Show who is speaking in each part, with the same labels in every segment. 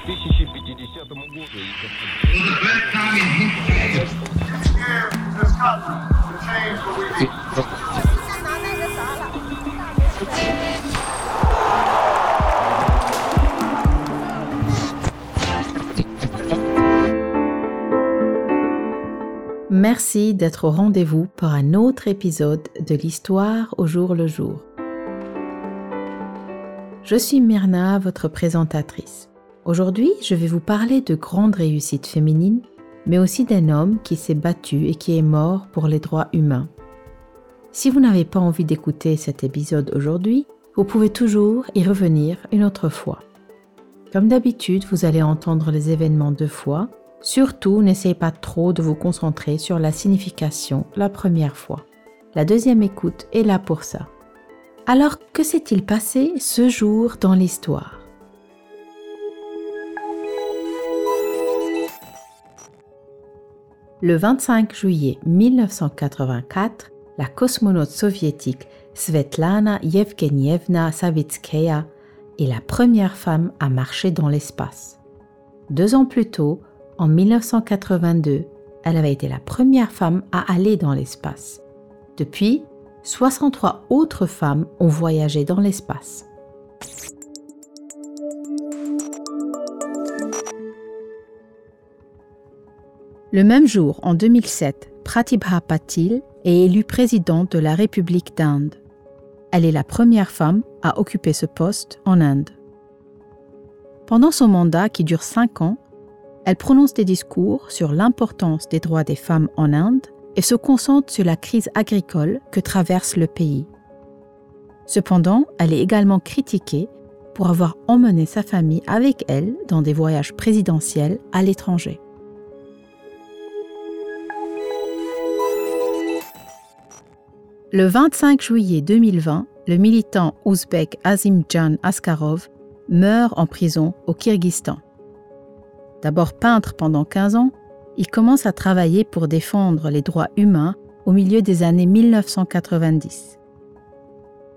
Speaker 1: 2050 году.
Speaker 2: Merci d'être au rendez-vous pour un autre épisode de l'histoire au jour le jour. Je suis Myrna, votre présentatrice. Aujourd'hui, je vais vous parler de grandes réussites féminines, mais aussi d'un homme qui s'est battu et qui est mort pour les droits humains. Si vous n'avez pas envie d'écouter cet épisode aujourd'hui, vous pouvez toujours y revenir une autre fois. Comme d'habitude, vous allez entendre les événements deux fois. Surtout, n'essayez pas trop de vous concentrer sur la signification la première fois. La deuxième écoute est là pour ça. Alors, que s'est-il passé ce jour dans l'histoire? Le 25 juillet 1984, la cosmonaute soviétique Svetlana Yevgenievna Savitskaya est la première femme à marcher dans l'espace. Deux ans plus tôt, en 1982, elle avait été la première femme à aller dans l'espace. Depuis, 63 autres femmes ont voyagé dans l'espace. Le même jour, en 2007, Pratibha Patil est élue présidente de la République d'Inde. Elle est la première femme à occuper ce poste en Inde. Pendant son mandat qui dure cinq ans, elle prononce des discours sur l'importance des droits des femmes en Inde et se concentre sur la crise agricole que traverse le pays. Cependant, elle est également critiquée pour avoir emmené sa famille avec elle dans des voyages présidentiels à l'étranger. Le 25 juillet 2020, le militant ouzbek Azimjan Askarov meurt en prison au Kyrgyzstan. D'abord peintre pendant 15 ans, il commence à travailler pour défendre les droits humains au milieu des années 1990.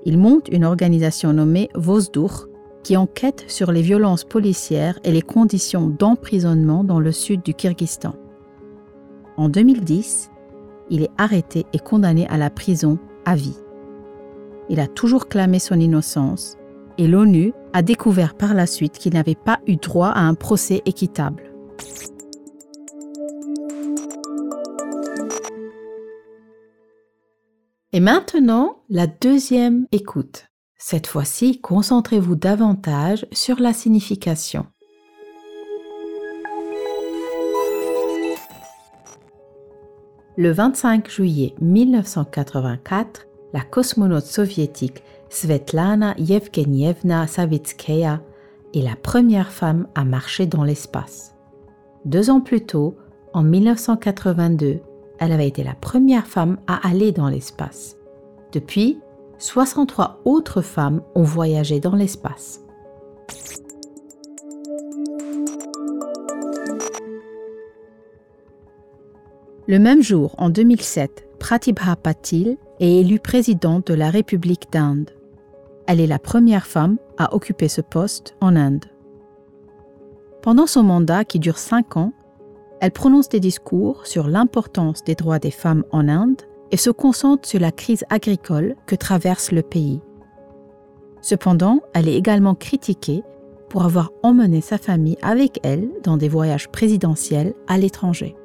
Speaker 2: Il monte une organisation nommée Vozdur qui enquête sur les violences policières et les conditions d'emprisonnement dans le sud du Kyrgyzstan. En 2010, il est arrêté et condamné à la prison à vie. Il a toujours clamé son innocence et l'ONU a découvert par la suite qu'il n'avait pas eu droit à un procès équitable. Et maintenant, la deuxième écoute. Cette fois-ci, concentrez-vous davantage sur la signification. Le 25 juillet 1984, la cosmonaute soviétique Svetlana Yevgenievna Savitskaya est la première femme à marcher dans l'espace. Deux ans plus tôt, en 1982, elle avait été la première femme à aller dans l'espace. Depuis, 63 autres femmes ont voyagé dans l'espace. Le même jour, en 2007, Pratibha Patil est élue présidente de la République d'Inde. Elle est la première femme à occuper ce poste en Inde. Pendant son mandat qui dure cinq ans, elle prononce des discours sur l'importance des droits des femmes en Inde et se concentre sur la crise agricole que traverse le pays. Cependant, elle est également critiquée pour avoir emmené sa famille avec elle dans des voyages présidentiels à l'étranger.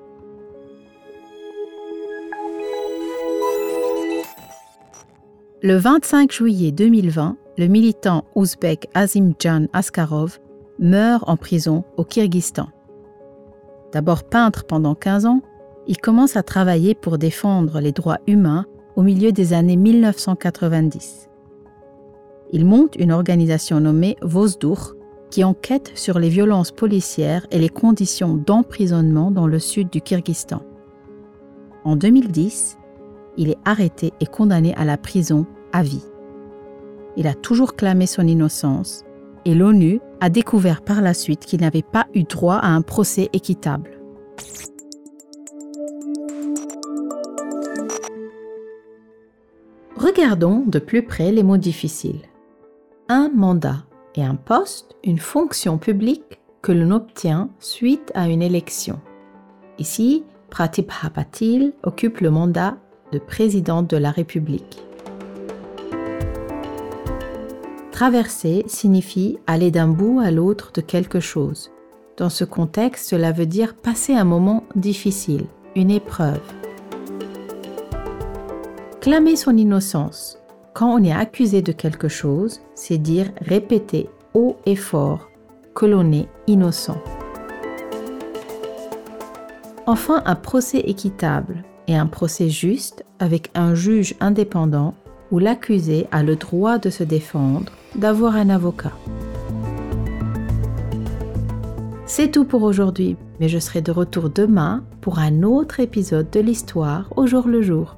Speaker 2: Le 25 juillet 2020, le militant ouzbek Azimjan Askarov meurt en prison au Kyrgyzstan. D'abord peintre pendant 15 ans, il commence à travailler pour défendre les droits humains au milieu des années 1990. Il monte une organisation nommée Vozdur qui enquête sur les violences policières et les conditions d'emprisonnement dans le sud du Kyrgyzstan. En 2010, il est arrêté et condamné à la prison à vie. Il a toujours clamé son innocence et l'ONU a découvert par la suite qu'il n'avait pas eu droit à un procès équitable. Regardons de plus près les mots difficiles. Un mandat est un poste, une fonction publique que l'on obtient suite à une élection. Ici, Pratibha Patil occupe le mandat de président de la République. Traverser signifie aller d'un bout à l'autre de quelque chose. Dans ce contexte, cela veut dire passer un moment difficile, une épreuve. Clamer son innocence. Quand on est accusé de quelque chose, c'est dire répéter haut et fort que l'on est innocent. Enfin, un procès équitable et un procès juste avec un juge indépendant où l'accusé a le droit de se défendre, d'avoir un avocat. C'est tout pour aujourd'hui, mais je serai de retour demain pour un autre épisode de l'histoire au jour le jour.